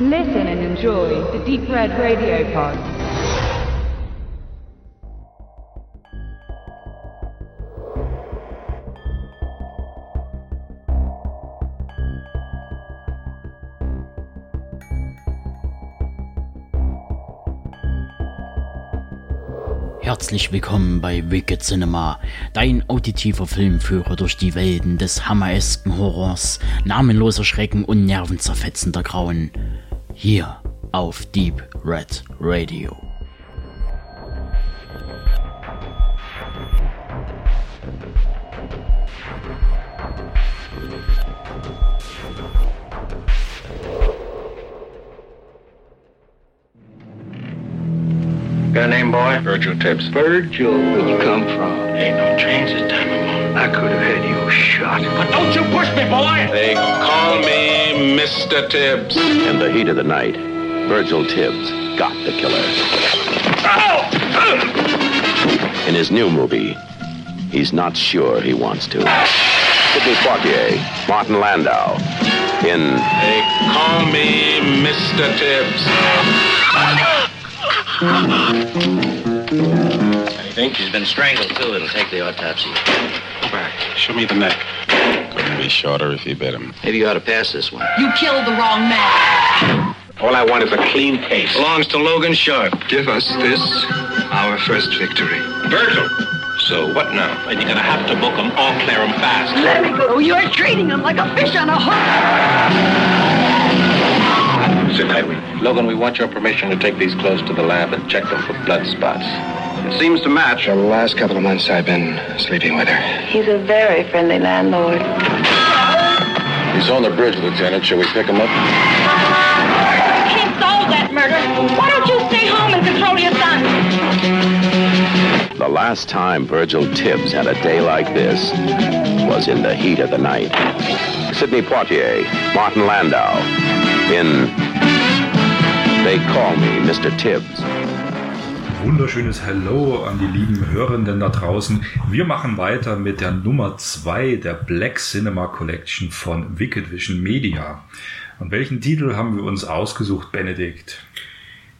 Listen and enjoy the Deep Red Radio Pod. Herzlich willkommen bei Wicked Cinema, dein auditiver Filmführer durch die Welten des hammeresken Horrors, namenloser Schrecken und nervenzerfetzender Grauen. Hier auf Deep Red Radio. Got a name, boy? Virgil Tibbs. Virgil. Where you come from? Ain't no trains this time of morning. I could have had you shot. But don't you push me, boy! They call me Mr. Tibbs. In the heat of the night, Virgil Tibbs got the killer. In his new movie, he's not sure he wants to. Sidney Poitier, Martin Landau, in They call me Mr. Tibbs. I think she's been strangled, too. It'll take the autopsy. Go back. Show me the neck. Couldn't be shorter if you bit him. Maybe you ought to pass this one. You killed the wrong man. All I want is a clean case. Belongs to Logan Sharp. Give us this, our first victory. Virgil. So what now? And you're gonna have to book 'em all clear 'em fast. Let me go. You're treating him like a fish on a hook. Sit tight. Logan, we want your permission to take these clothes to the lab and check them for blood spots. It seems to match. For the last couple of months, I've been sleeping with her. He's a very friendly landlord. He's on the bridge, Lieutenant. Shall we pick him up? Can't solve that murder. Why don't you stay home and control your son? the last time Virgil Tibbs had a day like this was in the heat of the night. Sidney Poitier, Martin Landau, in They Call Me Mr. Tibbs. Wunderschönes Hello an die lieben Hörenden da draußen. Wir machen weiter mit der Nummer 2 der Black Cinema Collection von Wicked Vision Media. Und welchen Titel haben wir uns ausgesucht, Benedikt?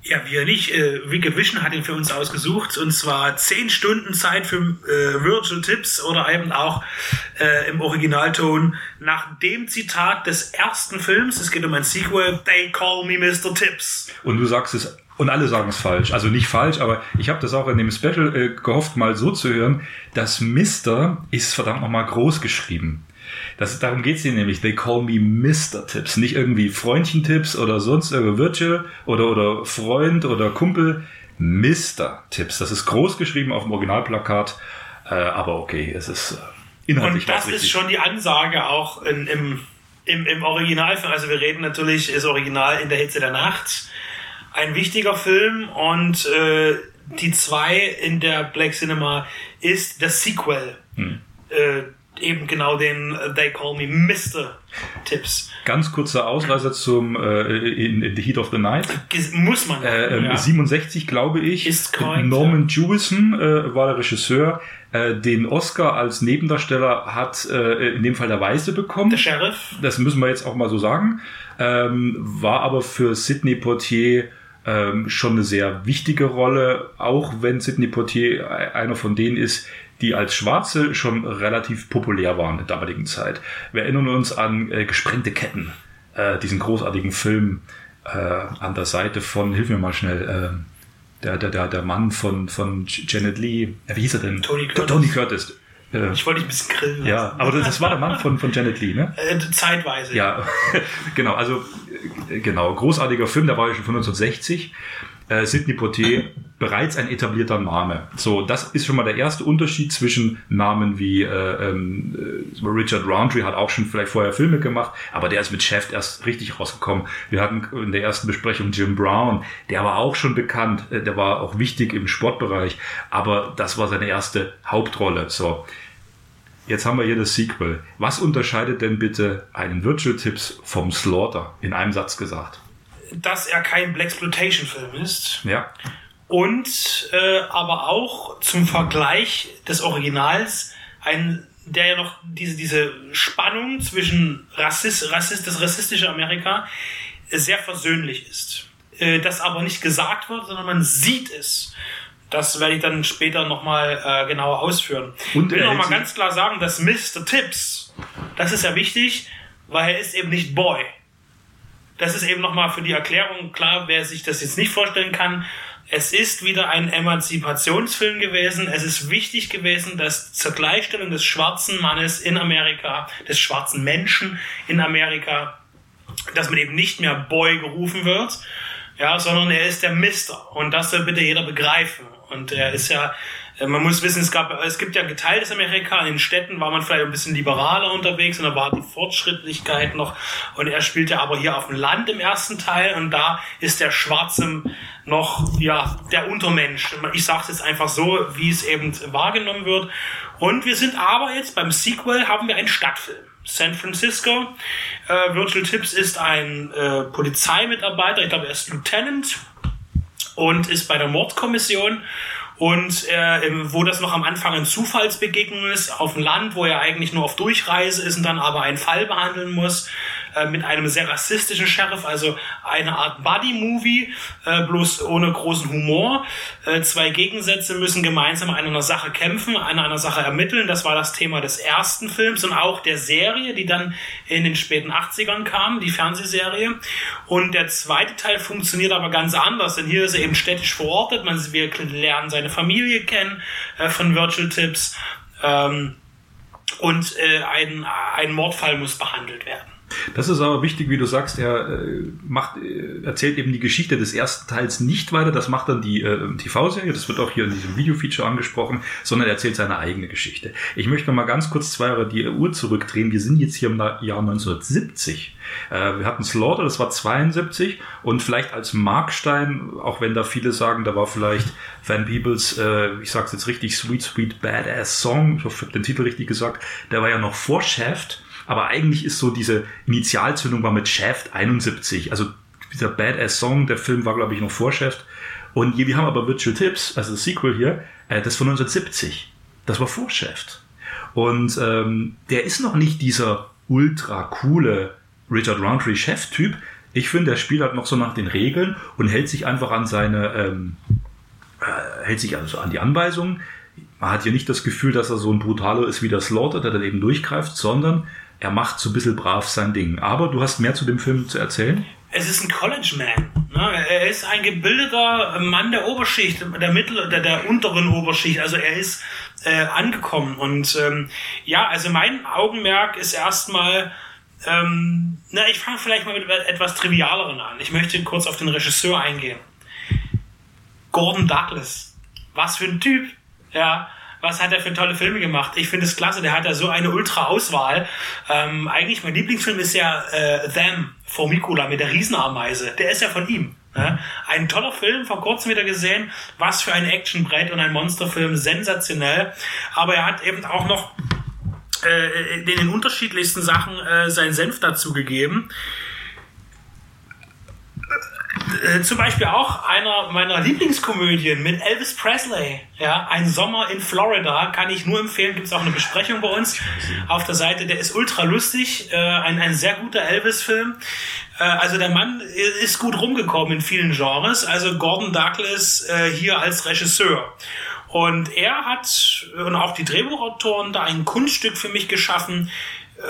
Ja, wir nicht. Äh, Wicked Vision hat ihn für uns ausgesucht und zwar 10 Stunden Zeit für äh, Virtual Tips oder eben auch äh, im Originalton nach dem Zitat des ersten Films. Es geht um ein Sequel. They call me Mr. Tips. Und du sagst es, und alle sagen es falsch. Also nicht falsch, aber ich habe das auch in dem Special äh, gehofft, mal so zu hören. Das Mister ist verdammt nochmal groß geschrieben. Das, darum geht's hier nämlich. They call me Mr. Tips. Nicht irgendwie Freundchen-Tipps oder sonst irgendwie Virtual oder, oder Freund oder Kumpel. Mr. Tips. Das ist groß geschrieben auf dem Originalplakat. Äh, aber okay, es ist äh, inhaltlich Und das ist schon die Ansage auch in, im, im, im Originalfilm. Also wir reden natürlich, ist Original in der Hitze der Nacht. Ein wichtiger Film und äh, die zwei in der Black Cinema ist das Sequel. Hm. Äh, eben genau den äh, They Call Me Mr. Tipps. Ganz kurzer Ausreißer zum äh, in, The Heat of the Night. Muss man. Äh, ähm, ja. 67, glaube ich. Ist korrekt, Norman Jewison äh, war der Regisseur. Äh, den Oscar als Nebendarsteller hat äh, in dem Fall der Weiße bekommen. Der Sheriff. Das müssen wir jetzt auch mal so sagen. Ähm, war aber für Sidney Poitier ähm, schon eine sehr wichtige Rolle, auch wenn Sidney Poitier einer von denen ist, die als Schwarze schon relativ populär waren in der damaligen Zeit. Wir erinnern uns an äh, Gesprengte Ketten, äh, diesen großartigen Film äh, an der Seite von, hilf mir mal schnell, äh, der, der, der, der Mann von, von Janet Lee, äh, wie hieß er denn? Tony Curtis. Tony Curtis. Äh, Ich wollte dich ein bisschen grillen ja, lassen. aber das, das war der Mann von, von Janet Lee, ne? Äh, zeitweise. Ja, genau, also äh, genau, großartiger Film, der war ja schon von 1960. Äh, Sidney Poitier, bereits ein etablierter Name. So, das ist schon mal der erste Unterschied zwischen Namen wie äh, ähm, äh, Richard Roundtree hat auch schon vielleicht vorher Filme gemacht, aber der ist mit Chef erst richtig rausgekommen. Wir hatten in der ersten Besprechung Jim Brown, der war auch schon bekannt, äh, der war auch wichtig im Sportbereich, aber das war seine erste Hauptrolle. So, Jetzt haben wir hier das Sequel. Was unterscheidet denn bitte einen Virtual Tips vom Slaughter? In einem Satz gesagt. Dass er kein Blaxploitation-Film ist. Ja. Und äh, aber auch zum Vergleich des Originals ein der ja noch diese, diese Spannung zwischen Rassist, Rassist, das rassistische Amerika sehr versöhnlich ist. Äh, das aber nicht gesagt wird, sondern man sieht es. Das werde ich dann später nochmal äh, genauer ausführen. Und ich will nochmal ganz klar sagen, dass Mr. Tips, das ist ja wichtig, weil er ist eben nicht Boy. Das ist eben nochmal für die Erklärung klar, wer sich das jetzt nicht vorstellen kann. Es ist wieder ein Emanzipationsfilm gewesen. Es ist wichtig gewesen, dass zur Gleichstellung des schwarzen Mannes in Amerika, des schwarzen Menschen in Amerika, dass man eben nicht mehr Boy gerufen wird, ja, sondern er ist der Mister. Und das soll bitte jeder begreifen. Und er ist ja, äh, man muss wissen, es gab, es gibt ja geteiltes Amerika. In den Städten war man vielleicht ein bisschen liberaler unterwegs und da war die Fortschrittlichkeit noch. Und er spielt ja aber hier auf dem Land im ersten Teil und da ist der Schwarze noch, ja, der Untermensch. Ich sage es jetzt einfach so, wie es eben wahrgenommen wird. Und wir sind aber jetzt beim Sequel haben wir einen Stadtfilm. San Francisco. Äh, Virgil Tips ist ein äh, Polizeimitarbeiter, ich glaube, er ist Lieutenant und ist bei der Mordkommission. Und äh, wo das noch am Anfang ein Zufallsbegegnung ist, auf dem Land, wo er eigentlich nur auf Durchreise ist und dann aber einen Fall behandeln muss, äh, mit einem sehr rassistischen Sheriff, also eine Art Buddy-Movie, äh, bloß ohne großen Humor. Äh, zwei Gegensätze müssen gemeinsam an einer Sache kämpfen, an einer Sache ermitteln. Das war das Thema des ersten Films und auch der Serie, die dann in den späten 80ern kam, die Fernsehserie. Und der zweite Teil funktioniert aber ganz anders, denn hier ist er eben städtisch verortet. Man, wir lernen seine Familie kennen äh, von Virtual Tips. Ähm, und äh, ein, ein Mordfall muss behandelt werden. Das ist aber wichtig, wie du sagst, er äh, macht, äh, erzählt eben die Geschichte des ersten Teils nicht weiter, das macht dann die äh, TV-Serie, das wird auch hier in diesem Video-Feature angesprochen, sondern er erzählt seine eigene Geschichte. Ich möchte noch mal ganz kurz zwei Jahre die Uhr zurückdrehen. Wir sind jetzt hier im Jahr 1970. Äh, wir hatten Slaughter, das war 72 und vielleicht als Markstein, auch wenn da viele sagen, da war vielleicht Van Peebles, ich sag's jetzt richtig, Sweet Sweet Badass Song, ich hoffe, ich habe den Titel richtig gesagt, der war ja noch vor Shaft, aber eigentlich ist so diese Initialzündung war mit Shaft 71. Also dieser Badass Song, der Film war, glaube ich, noch vor Shaft. Und wir haben aber Virtual Tips, also das Sequel hier, äh, das von 1970. Das war vor Shaft. Und ähm, der ist noch nicht dieser ultra coole Richard Roundtree Chef-Typ. Ich finde, der spielt halt noch so nach den Regeln und hält sich einfach an seine, ähm, äh, hält sich also an die Anweisungen. Man hat hier nicht das Gefühl, dass er so ein Brutaler ist wie der Slaughter, der dann eben durchgreift, sondern er macht so ein bisschen brav sein Ding. Aber du hast mehr zu dem Film zu erzählen? Es ist ein College Man. Ne? Er ist ein gebildeter Mann der Oberschicht, der mittleren, der, der unteren Oberschicht. Also er ist äh, angekommen. Und ähm, ja, also mein Augenmerk ist erstmal, ähm, na, ich fange vielleicht mal mit etwas Trivialeren an. Ich möchte kurz auf den Regisseur eingehen. Gordon Douglas. Was für ein Typ. Ja, was hat er für tolle Filme gemacht? Ich finde es klasse, der hat ja so eine Ultra-Auswahl. Ähm, eigentlich mein Lieblingsfilm ist ja äh, Them, Formicula mit der Riesenameise. Der ist ja von ihm. Ne? Ein toller Film, vor kurzem wieder gesehen. Was für ein Actionbrett und ein Monsterfilm, sensationell. Aber er hat eben auch noch äh, in den unterschiedlichsten Sachen äh, seinen Senf dazugegeben. Äh, zum Beispiel auch einer meiner Lieblingskomödien mit Elvis Presley. Ja, ein Sommer in Florida kann ich nur empfehlen. Gibt es auch eine Besprechung bei uns auf der Seite. Der ist ultra lustig. Äh, ein, ein sehr guter Elvis-Film. Äh, also der Mann ist gut rumgekommen in vielen Genres. Also Gordon Douglas äh, hier als Regisseur. Und er hat und auch die Drehbuchautoren da ein Kunststück für mich geschaffen,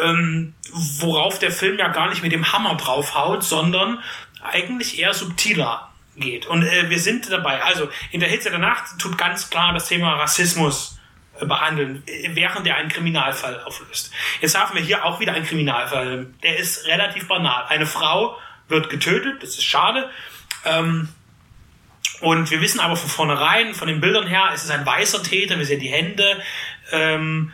ähm, worauf der Film ja gar nicht mit dem Hammer draufhaut, sondern eigentlich eher subtiler geht. Und äh, wir sind dabei. Also in der Hitze der Nacht tut ganz klar das Thema Rassismus äh, behandeln, äh, während er einen Kriminalfall auflöst. Jetzt haben wir hier auch wieder einen Kriminalfall. Der ist relativ banal. Eine Frau wird getötet, das ist schade. Ähm, und wir wissen aber von vornherein, von den Bildern her, es ist ein weißer Täter, wir sehen die Hände. Ähm,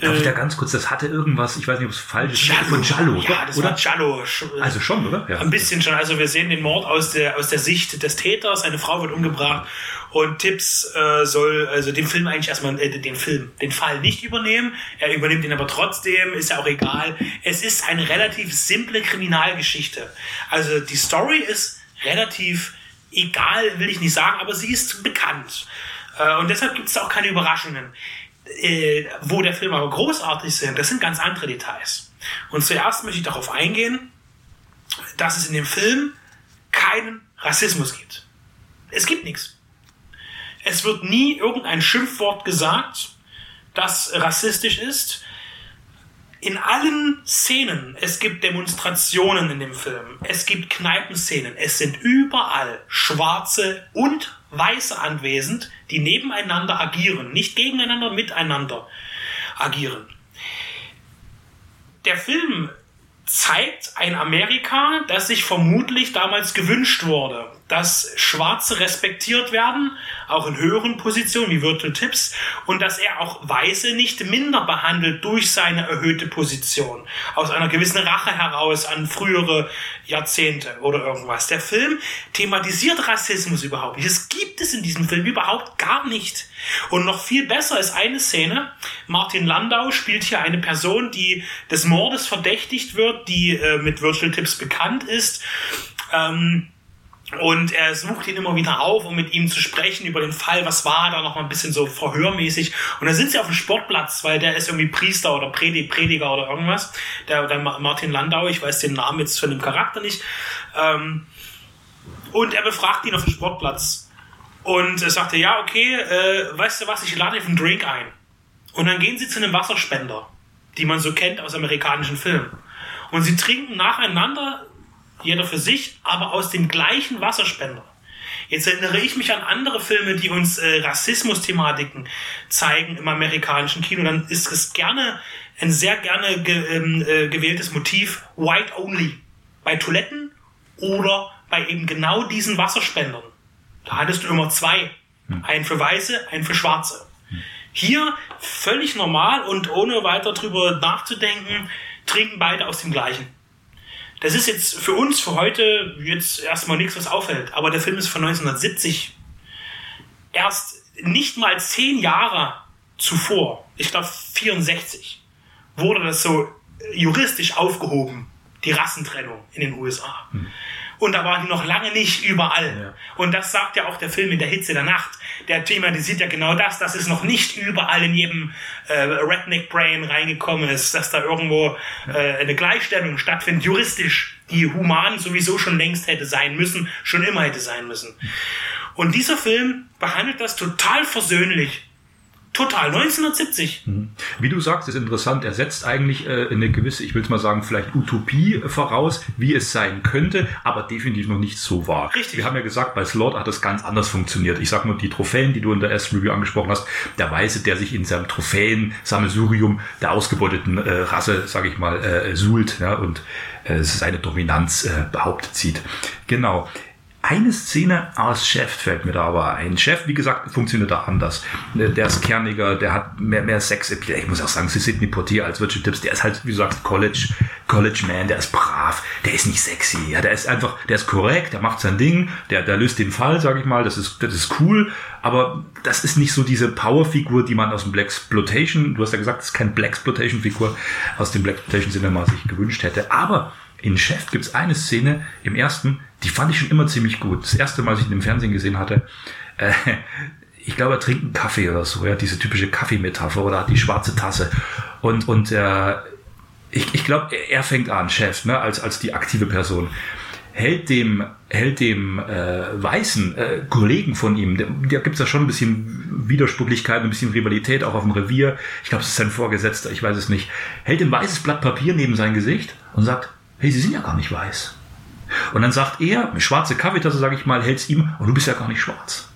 Darf ich da ganz kurz, das hatte irgendwas, ich weiß nicht, ob es falsch ist, von Giallo, Ja, das oder? war Giallo. Also schon, oder? Ja. Ein bisschen schon. Also wir sehen den Mord aus der, aus der Sicht des Täters. Eine Frau wird umgebracht und Tipps äh, soll also den Film eigentlich erstmal, äh, den Film, den Fall nicht übernehmen. Er übernimmt ihn aber trotzdem, ist ja auch egal. Es ist eine relativ simple Kriminalgeschichte. Also die Story ist relativ egal, will ich nicht sagen, aber sie ist bekannt. Äh, und deshalb gibt es auch keine Überraschungen. Äh, wo der Film aber großartig sind, das sind ganz andere Details. Und zuerst möchte ich darauf eingehen, dass es in dem Film keinen Rassismus gibt. Es gibt nichts. Es wird nie irgendein Schimpfwort gesagt, das rassistisch ist. In allen Szenen, es gibt Demonstrationen in dem Film, es gibt Kneipenszenen, es sind überall Schwarze und Weiße anwesend, die nebeneinander agieren, nicht gegeneinander, miteinander agieren. Der Film zeigt ein Amerika, das sich vermutlich damals gewünscht wurde, dass Schwarze respektiert werden, auch in höheren Positionen wie Virtual Tips, und dass er auch Weiße nicht minder behandelt durch seine erhöhte Position, aus einer gewissen Rache heraus an frühere Jahrzehnte oder irgendwas. Der Film thematisiert Rassismus überhaupt nicht. Es gibt es in diesem Film überhaupt gar nicht. Und noch viel besser ist eine Szene. Martin Landau spielt hier eine Person, die des Mordes verdächtigt wird, die äh, mit Virtual Tips bekannt ist. Ähm, und er sucht ihn immer wieder auf, um mit ihm zu sprechen über den Fall, was war da noch mal ein bisschen so verhörmäßig. Und dann sind sie auf dem Sportplatz, weil der ist irgendwie Priester oder Prediger oder irgendwas. Der, der Martin Landau, ich weiß den Namen jetzt von dem Charakter nicht. Ähm, und er befragt ihn auf dem Sportplatz. Und er sagte, ja, okay, äh, weißt du was, ich lade auf einen Drink ein. Und dann gehen sie zu einem Wasserspender, die man so kennt aus amerikanischen Filmen. Und sie trinken nacheinander jeder für sich, aber aus dem gleichen Wasserspender. Jetzt erinnere ich mich an andere Filme, die uns äh, Rassismus-Thematiken zeigen im amerikanischen Kino. Dann ist es gerne ein sehr gerne ge, ähm, äh, gewähltes Motiv White Only bei Toiletten oder bei eben genau diesen Wasserspendern. Da hattest du immer zwei, hm. einen für Weiße, einen für Schwarze. Hier völlig normal und ohne weiter drüber nachzudenken, trinken beide aus dem gleichen. Das ist jetzt für uns, für heute, jetzt erstmal nichts, was auffällt. Aber der Film ist von 1970. Erst nicht mal zehn Jahre zuvor, ich glaube 64, wurde das so juristisch aufgehoben, die Rassentrennung in den USA. Hm. Und da war die noch lange nicht überall. Ja. Und das sagt ja auch der Film in der Hitze der Nacht. Der thematisiert ja genau das, dass es noch nicht überall in jedem äh, Redneck Brain reingekommen ist, dass da irgendwo äh, eine Gleichstellung stattfindet, juristisch, die human sowieso schon längst hätte sein müssen, schon immer hätte sein müssen. Und dieser Film behandelt das total versöhnlich Total, 1970. Mhm. Wie du sagst, ist interessant. Er setzt eigentlich äh, eine gewisse, ich will es mal sagen, vielleicht Utopie voraus, wie es sein könnte, aber definitiv noch nicht so war. Richtig. Wir haben ja gesagt, bei Slot hat es ganz anders funktioniert. Ich sag nur die Trophäen, die du in der ersten Review angesprochen hast. Der Weiße, der sich in seinem Trophäen-Sammelsurium der ausgebeuteten äh, Rasse, sag ich mal, äh, suhlt ja, und äh, seine Dominanz äh, behauptet sieht. Genau. Eine Szene aus Chef fällt mir da aber ein. Chef, wie gesagt, funktioniert da anders. Der ist kerniger, der hat mehr, mehr Sex. Ich muss auch sagen, sie Sidney Poitier als Virtual Tips, der ist halt, wie du sagst, College, College Man, der ist brav, der ist nicht sexy. Ja, der ist einfach, der ist korrekt, der macht sein Ding, der, der löst den Fall, sag ich mal, das ist, das ist cool, aber das ist nicht so diese Powerfigur, die man aus dem Black Exploitation, du hast ja gesagt, das ist kein Black Exploitation Figur aus dem Black Exploitation Cinema sich gewünscht hätte, aber in Chef gibt es eine Szene im ersten, die fand ich schon immer ziemlich gut. Das erste Mal, als ich ihn im Fernsehen gesehen hatte, äh, ich glaube, er trinkt einen Kaffee oder so, ja, diese typische Kaffeemetapher oder hat die schwarze Tasse. Und, und äh, ich, ich glaube, er fängt an, Chef, ne, als, als die aktive Person. Hält dem, hält dem äh, weißen äh, Kollegen von ihm, da gibt es ja schon ein bisschen Widersprüchlichkeit, ein bisschen Rivalität auch auf dem Revier. Ich glaube, es ist sein Vorgesetzter, ich weiß es nicht. Hält ein weißes Blatt Papier neben sein Gesicht und sagt, hey, Sie sind ja gar nicht weiß. Und dann sagt er, eine schwarze Kaffeetasse, sage ich mal, hält's ihm, und du bist ja gar nicht schwarz.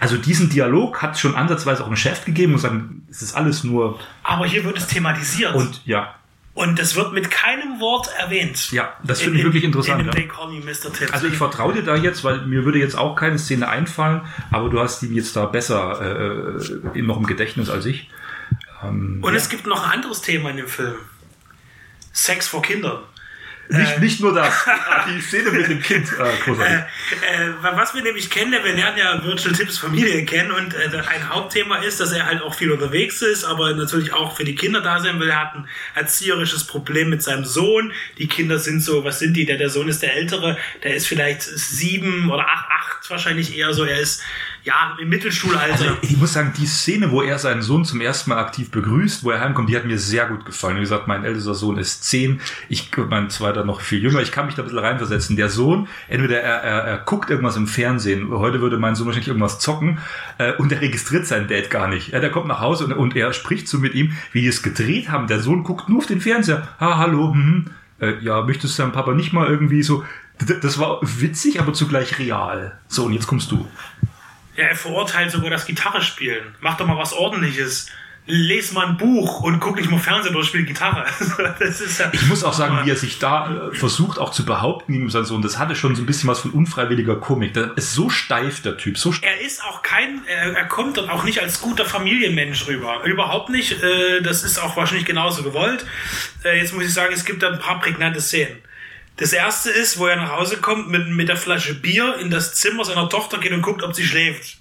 Also diesen Dialog hat schon ansatzweise auch ein Chef gegeben und sagen, es ist alles nur. Aber hier wird es thematisiert. Und ja. Und es wird mit keinem Wort erwähnt. Ja, das finde ich wirklich interessant. In ja. Also ich vertraue dir da jetzt, weil mir würde jetzt auch keine Szene einfallen, aber du hast die jetzt da besser äh, noch im Gedächtnis als ich. Ähm, und ja. es gibt noch ein anderes Thema in dem Film. Sex vor Kindern. Nicht, äh, nicht nur das. Die Szene mit dem Kind. Äh, äh, äh, was wir nämlich kennen, wir lernen ja Virtual Tips Familie kennen und äh, ein Hauptthema ist, dass er halt auch viel unterwegs ist, aber natürlich auch für die Kinder da sein will. Er hat ein erzieherisches Problem mit seinem Sohn. Die Kinder sind so, was sind die? Der, der Sohn ist der Ältere, der ist vielleicht sieben oder acht, acht wahrscheinlich eher so. Er ist ja, im Mittelschulalter. Also ich muss sagen, die Szene, wo er seinen Sohn zum ersten Mal aktiv begrüßt, wo er heimkommt, die hat mir sehr gut gefallen. Wie gesagt, mein ältester Sohn ist zehn, ich, mein zweiter noch viel jünger. Ich kann mich da ein bisschen reinversetzen. Der Sohn, entweder er, er, er guckt irgendwas im Fernsehen, heute würde mein Sohn wahrscheinlich irgendwas zocken, äh, und er registriert seinen Dad gar nicht. Ja, der kommt nach Hause und, und er spricht so mit ihm, wie die es gedreht haben. Der Sohn guckt nur auf den Fernseher. Ah, hallo, hm, äh, ja, möchtest du deinem Papa nicht mal irgendwie so. Das war witzig, aber zugleich real. So, und jetzt kommst du. Ja, er verurteilt sogar das Gitarre spielen. Mach doch mal was ordentliches. Les mal ein Buch und guck nicht mal Fernsehen oder spiel Gitarre. Das ist ja, Ich muss auch sagen, wie er sich da äh, versucht auch zu behaupten gegen seinen Sohn, das hatte schon so ein bisschen was von unfreiwilliger Komik. Der ist so steif, der Typ. So steif. er ist auch kein, er, er kommt dann auch nicht als guter Familienmensch rüber. Überhaupt nicht. Äh, das ist auch wahrscheinlich genauso gewollt. Äh, jetzt muss ich sagen, es gibt da ein paar prägnante Szenen. Das erste ist, wo er nach Hause kommt mit, mit der Flasche Bier in das Zimmer seiner Tochter geht und guckt, ob sie schläft.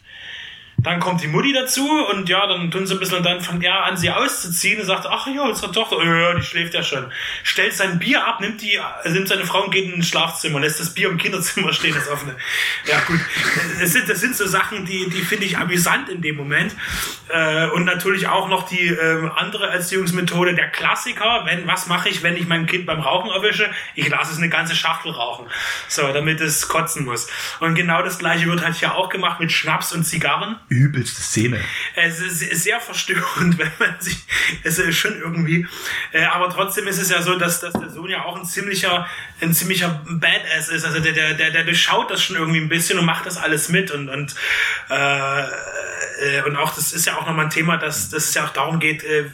Dann kommt die Mutti dazu und ja, dann tun sie ein bisschen und dann fängt er an, sie auszuziehen und sagt, ach ja, unsere Tochter, ja, die schläft ja schon. Stellt sein Bier ab, nimmt die, äh, nimmt seine Frau und geht in ein Schlafzimmer, lässt das Bier im Kinderzimmer stehen, das offene. Ja, gut. Das sind, das sind so Sachen, die, die finde ich amüsant in dem Moment. Äh, und natürlich auch noch die ähm, andere Erziehungsmethode, der Klassiker, wenn, was mache ich, wenn ich mein Kind beim Rauchen erwische? Ich lasse es eine ganze Schachtel rauchen. So, damit es kotzen muss. Und genau das gleiche wird halt hier auch gemacht mit Schnaps und Zigarren. Übelste Szene. Es ist sehr verstörend, wenn man sich, es ist schon irgendwie, äh, aber trotzdem ist es ja so, dass, dass der Sohn ja auch ein ziemlicher, ein ziemlicher Badass ist. Also der, der, der, der durchschaut das schon irgendwie ein bisschen und macht das alles mit und, und, äh, äh, und auch das ist ja auch nochmal ein Thema, dass, dass es ja auch darum geht, äh,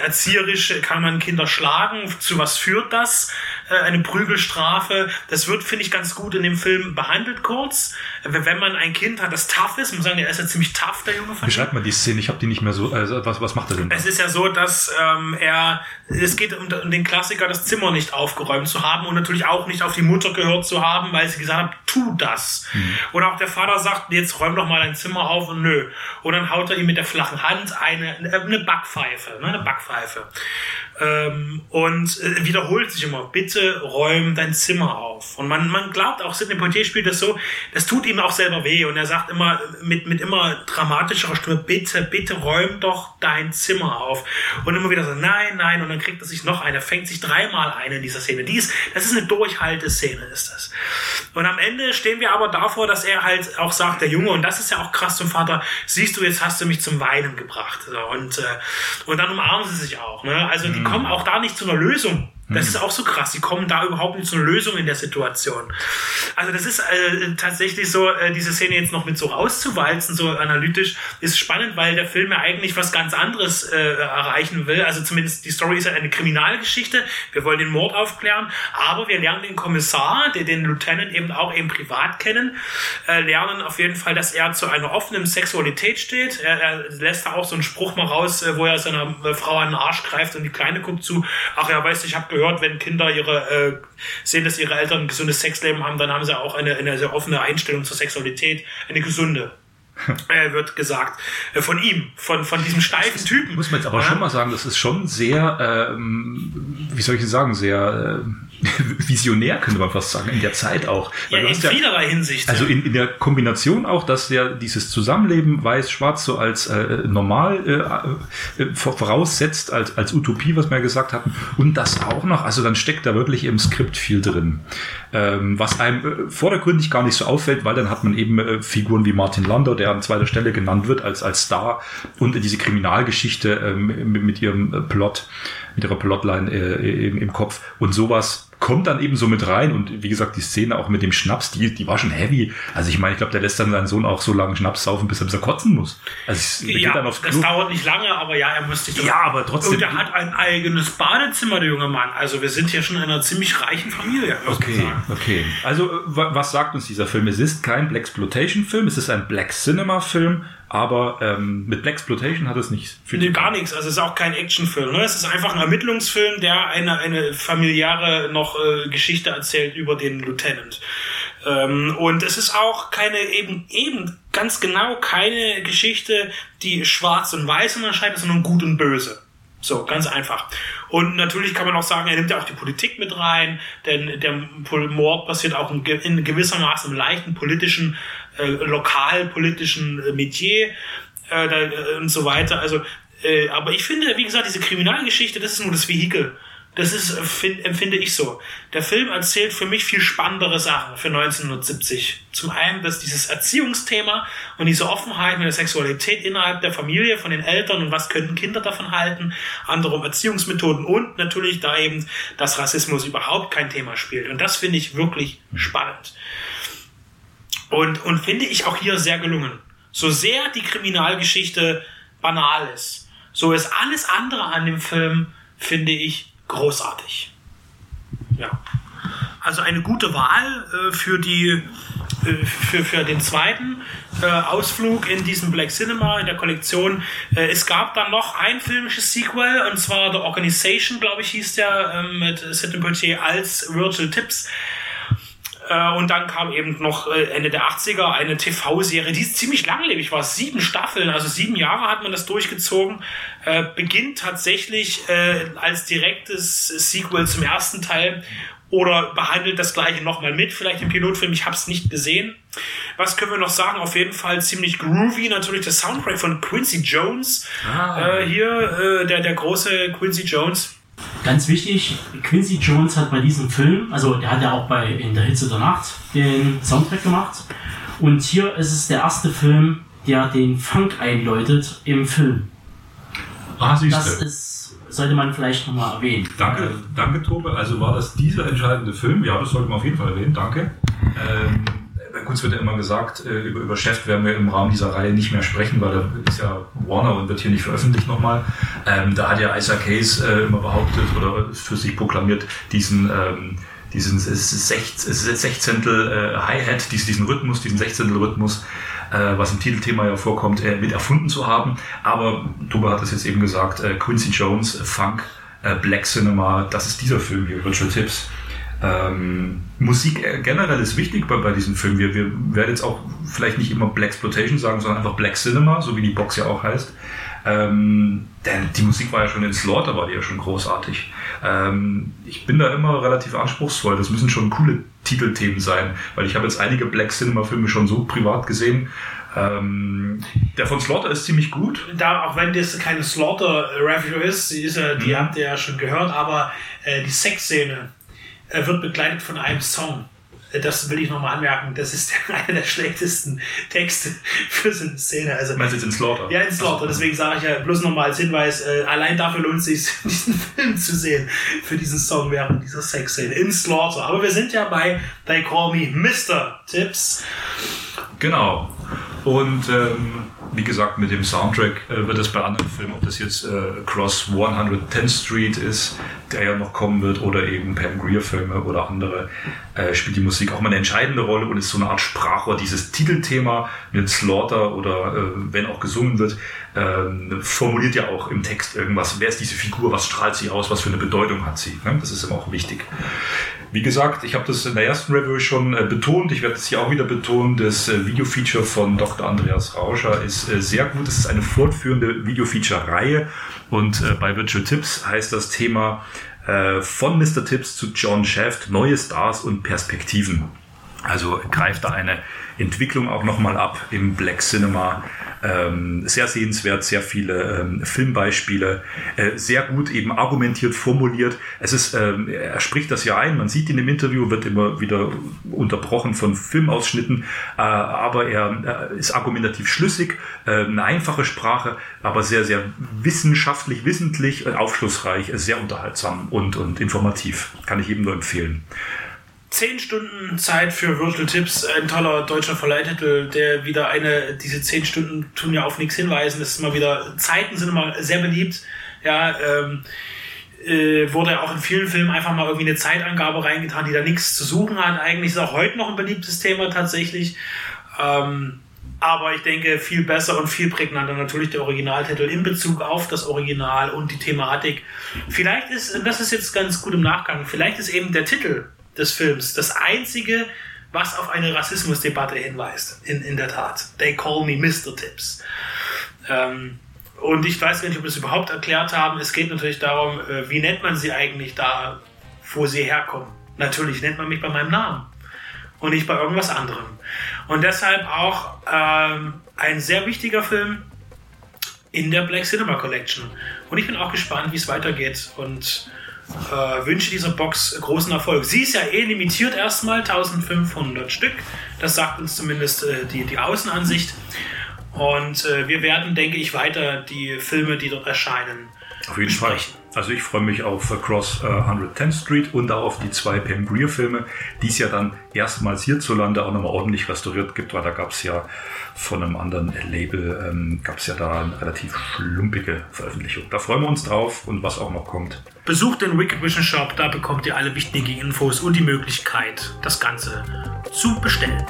erzieherisch kann man Kinder schlagen, zu was führt das? Äh, eine Prügelstrafe, das wird, finde ich, ganz gut in dem Film behandelt kurz. Wenn man ein Kind hat, das tough ist, muss man sagen, der ist ja ziemlich tough, der Junge von Beschreib mal die Szene, ich habe die nicht mehr so. Also, was, was macht er denn? da? es ist ja so, dass ähm, er, es geht um, um den Klassiker, das Zimmer nicht aufgeräumt zu haben und natürlich auch nicht auf die Mutter gehört zu haben, weil sie gesagt hat, tu das. Und auch der Vater sagt, jetzt räum doch mal dein Zimmer auf und nö. Und dann haut er ihm mit der flachen Hand eine, eine Backpfeife, ne, eine Backpfeife. Ähm, und äh, wiederholt sich immer, bitte räum dein Zimmer auf. Und man, man glaubt auch, Sidney Poitier spielt das so, das tut ihm auch selber weh. Und er sagt immer mit, mit immer dramatischerer Stimme, bitte, bitte räum doch dein Zimmer auf. Und immer wieder so, nein, nein. Und dann kriegt er sich noch eine, fängt sich dreimal ein in dieser Szene. Die ist, das ist eine Durchhalteszene, ist das. Und am Ende stehen wir aber davor, dass er halt auch sagt, der Junge, und das ist ja auch krass zum Vater, siehst du, jetzt hast du mich zum Weinen gebracht. So, und, äh, und dann umarmen sie sich auch. Ne? Also die kommen auch da nicht zu einer Lösung. Das ist auch so krass. Die kommen da überhaupt nicht zu einer Lösung in der Situation. Also das ist äh, tatsächlich so, äh, diese Szene jetzt noch mit so rauszuwalzen, so analytisch, ist spannend, weil der Film ja eigentlich was ganz anderes äh, erreichen will. Also zumindest die Story ist ja eine Kriminalgeschichte. Wir wollen den Mord aufklären, aber wir lernen den Kommissar, der den Lieutenant eben auch eben privat kennen, äh, lernen auf jeden Fall, dass er zu einer offenen Sexualität steht. Er, er lässt da auch so einen Spruch mal raus, äh, wo er seiner äh, Frau an den Arsch greift und die Kleine guckt zu. Ach ja, weißt du, ich habe gehört, wenn Kinder ihre äh, sehen, dass ihre Eltern ein gesundes Sexleben haben, dann haben sie auch eine, eine sehr offene Einstellung zur Sexualität, eine gesunde. äh, wird gesagt äh, von ihm, von, von diesem steifen Typen. Muss man jetzt aber Ja. schon mal sagen, das ist schon sehr, ähm, wie soll ich sagen, sehr äh, visionär, könnte man fast sagen, in der Zeit auch. Ja, Weil du in ja- vielerlei Hinsicht. Also ja. in, in der Kombination auch, dass der dieses Zusammenleben weiß-schwarz so als äh, normal äh, äh, voraussetzt, als, als Utopie, was wir ja gesagt hatten, und das auch noch, also dann steckt da wirklich im Skript viel drin. Ähm, was einem äh, vordergründig gar nicht so auffällt, weil dann hat man eben äh, Figuren wie Martin Landau, der an zweiter Stelle genannt wird als, als Star und diese Kriminalgeschichte ähm, mit, mit ihrem äh, Plot, mit ihrer Plotline äh, im, im Kopf und sowas kommt dann eben so mit rein und wie gesagt, die Szene auch mit dem Schnaps, die, die war schon heavy. Also ich meine, ich glaube, der lässt dann seinen Sohn auch so lange Schnaps saufen, bis er, bis er kotzen muss. Also es- der ja, dann aufs das Klo. dauert nicht lange, aber ja, er muss sich Ja, aber trotzdem- Und er hat ein eigenes Badezimmer, der junge Mann. Also wir sind hier schon in einer ziemlich reichen Familie. Okay, okay. Also äh, wa- was sagt uns dieser Film? Es ist kein Blaxploitation-Film, es ist ein Black Cinema-Film, aber ähm, mit Blaxploitation hat es nichts. Nee, gar nichts. Also es ist auch kein Actionfilm. Ne? Es ist einfach ein Ermittlungsfilm, der eine, eine familiäre noch äh, Geschichte erzählt über den Lieutenant. Ähm, und es ist auch keine eben eben ganz genau keine Geschichte, die schwarz und weiß unterscheidet, sondern gut und böse. So, ganz einfach. Und natürlich kann man auch sagen, er nimmt ja auch die Politik mit rein, denn der Mord passiert auch in gewissermaßen im leichten politischen äh, lokalpolitischen äh, Metier äh, da, äh, und so weiter. Also, äh, aber ich finde, wie gesagt, diese Kriminalgeschichte, das ist nur das Vehikel. Das ist, find, empfinde ich so. Der Film erzählt für mich viel spannendere Sachen für 1970. Zum einen, dass dieses Erziehungsthema und diese Offenheit mit der Sexualität innerhalb der Familie von den Eltern und was könnten Kinder davon halten, andere Erziehungsmethoden und natürlich da eben, dass Rassismus überhaupt kein Thema spielt. Und das finde ich wirklich spannend. Und, und finde ich auch hier sehr gelungen. So sehr die Kriminalgeschichte banal ist, so ist alles andere an dem Film, finde ich, großartig. Ja. Also eine gute Wahl äh, für, die, äh, für, für den zweiten äh, Ausflug in diesem Black Cinema in der Kollektion. Äh, es gab dann noch ein filmisches Sequel, und zwar The Organization, glaube ich, hieß der, ähm, mit Sidney Poitier als Virtual Tips. Äh, und dann kam eben noch äh, Ende der 80er eine TV-Serie, die ziemlich langlebig war. Sieben Staffeln, also sieben Jahre hat man das durchgezogen. Äh, beginnt tatsächlich äh, als direktes Sequel zum ersten Teil oder behandelt das gleiche nochmal mit, vielleicht im Pilotfilm. Ich habe es nicht gesehen. Was können wir noch sagen? Auf jeden Fall ziemlich groovy. Natürlich der Soundtrack von Quincy Jones. Ah. Äh, hier äh, der, der große Quincy Jones. Ganz wichtig, Quincy Jones hat bei diesem Film, also der hat ja auch bei In der Hitze der Nacht den Soundtrack gemacht. Und hier ist es der erste Film, der den Funk einläutet im Film. Ah, das ist, sollte man vielleicht nochmal erwähnen. Danke, danke Tobe. Also war das dieser entscheidende Film? Ja, das sollte man auf jeden Fall erwähnen. Danke. Ähm, bei uns wird ja immer gesagt, äh, über, über Chef werden wir im Rahmen dieser Reihe nicht mehr sprechen, weil da ist ja Warner und wird hier nicht veröffentlicht nochmal. Ähm, da hat ja Isaac Hayes äh, immer behauptet oder für sich proklamiert, diesen ähm, diesen Sechzehntel äh, Hi-Hat, diesen Rhythmus, diesen Sechzehntel-Rhythmus, äh, was im Titelthema ja vorkommt, äh, mit erfunden zu haben. Aber Toba hat es jetzt eben gesagt, äh, Quincy Jones, Funk, äh, Black Cinema, das ist dieser Film hier, Virtual Tips. Ähm, Musik äh, generell ist wichtig bei, bei diesem Film. Wir, wir werden jetzt auch vielleicht nicht immer Black Exploitation sagen, sondern einfach Black Cinema, so wie die Box ja auch heißt. Ähm, denn die Musik war ja schon in Slaughter, war die ja schon großartig. Ähm, ich bin da immer relativ anspruchsvoll. Das müssen schon coole Titelthemen sein, weil ich habe jetzt einige Black Cinema Filme schon so privat gesehen. Ähm, der von Slaughter ist ziemlich gut. Da, auch wenn das keine Slaughter Review ist, die, ist ja, die mhm. habt ihr ja schon gehört, aber äh, die Sexszene er wird begleitet von einem Song. Das will ich nochmal anmerken. Das ist einer der schlechtesten Texte für so eine Szene. Also, Meinst du jetzt in Slaughter? Ja, in Slaughter. Deswegen sage ich ja bloß nochmal als Hinweis, äh, allein dafür lohnt es sich, diesen Film zu sehen, für diesen Song während dieser Sexszene. In Slaughter. Aber wir sind ja bei They Call Me Mr. Tips. Genau. Und ähm, wie gesagt, mit dem Soundtrack äh, wird es bei anderen Filmen, ob das jetzt äh, Cross 110th Street ist, der ja noch kommen wird, oder eben Pam Greer Filme oder andere, äh, spielt die Musik auch mal eine entscheidende Rolle und ist so eine Art Sprachrohr. Dieses Titelthema mit Slaughter oder äh, wenn auch gesungen wird, ähm, formuliert ja auch im Text irgendwas. Wer ist diese Figur? Was strahlt sie aus? Was für eine Bedeutung hat sie? Ne? Das ist immer auch wichtig. Wie gesagt, ich habe das in der ersten Review schon äh, betont. Ich werde es hier auch wieder betonen. Das äh, Video-Feature von Dr. Andreas Rauscher ist äh, sehr gut. Es ist eine fortführende Video-Feature-Reihe. Und äh, bei Virtual Tips heißt das Thema äh, von Mr. Tips zu John Shaft, neue Stars und Perspektiven. Also greift da eine Entwicklung auch nochmal ab im Black Cinema ähm, sehr sehenswert, sehr viele ähm, Filmbeispiele, äh, sehr gut eben argumentiert, formuliert. Es ist, ähm, er spricht das ja ein, man sieht ihn im Interview, wird immer wieder unterbrochen von Filmausschnitten, äh, aber er äh, ist argumentativ schlüssig, äh, eine einfache Sprache, aber sehr, sehr wissenschaftlich, wissentlich, aufschlussreich, sehr unterhaltsam und, und informativ. Kann ich jedem nur empfehlen. 10 Stunden Zeit für Virtual Tips, ein toller deutscher Verleihtitel, der wieder eine, diese 10 Stunden tun ja auf nichts hinweisen, das ist immer wieder, Zeiten sind immer sehr beliebt, ja, ähm, äh, wurde auch in vielen Filmen einfach mal irgendwie eine Zeitangabe reingetan, die da nichts zu suchen hat. Eigentlich ist auch heute noch ein beliebtes Thema tatsächlich. Ähm, aber ich denke, viel besser und viel prägnanter natürlich der Originaltitel in Bezug auf das Original und die Thematik. Vielleicht ist, das ist jetzt ganz gut im Nachgang, vielleicht ist eben der Titel des Films. Das einzige, was auf eine Rassismusdebatte hinweist, in, in der Tat. They call me Mr. Tips. Ähm, und ich weiß gar nicht, ob wir es überhaupt erklärt haben. Es geht natürlich darum, äh, wie nennt man sie eigentlich da, wo sie herkommen. Natürlich nennt man mich bei meinem Namen. und nicht bei irgendwas anderem. Und deshalb auch ähm, ein sehr wichtiger Film in der Black Cinema Collection. Und ich bin auch gespannt, wie es weitergeht und äh, wünsche dieser Box großen Erfolg. Sie ist ja eh limitiert erstmal, 1500 Stück. Das sagt uns zumindest äh, die, die Außenansicht. Und äh, wir werden, denke ich, weiter die Filme, die dort erscheinen, Auf jeden Fall. Also ich freue mich auf Across äh, 110th Street und auch auf die zwei Pam Grier Filme, die es ja dann erstmals hierzulande auch nochmal ordentlich restauriert gibt, weil da gab es ja von einem anderen Label, ähm, gab es ja da eine relativ schlumpige Veröffentlichung. Da freuen wir uns drauf und was auch noch kommt. Besucht den Wicked Vision Shop, da bekommt ihr alle wichtigen Infos und die Möglichkeit, das Ganze zu bestellen.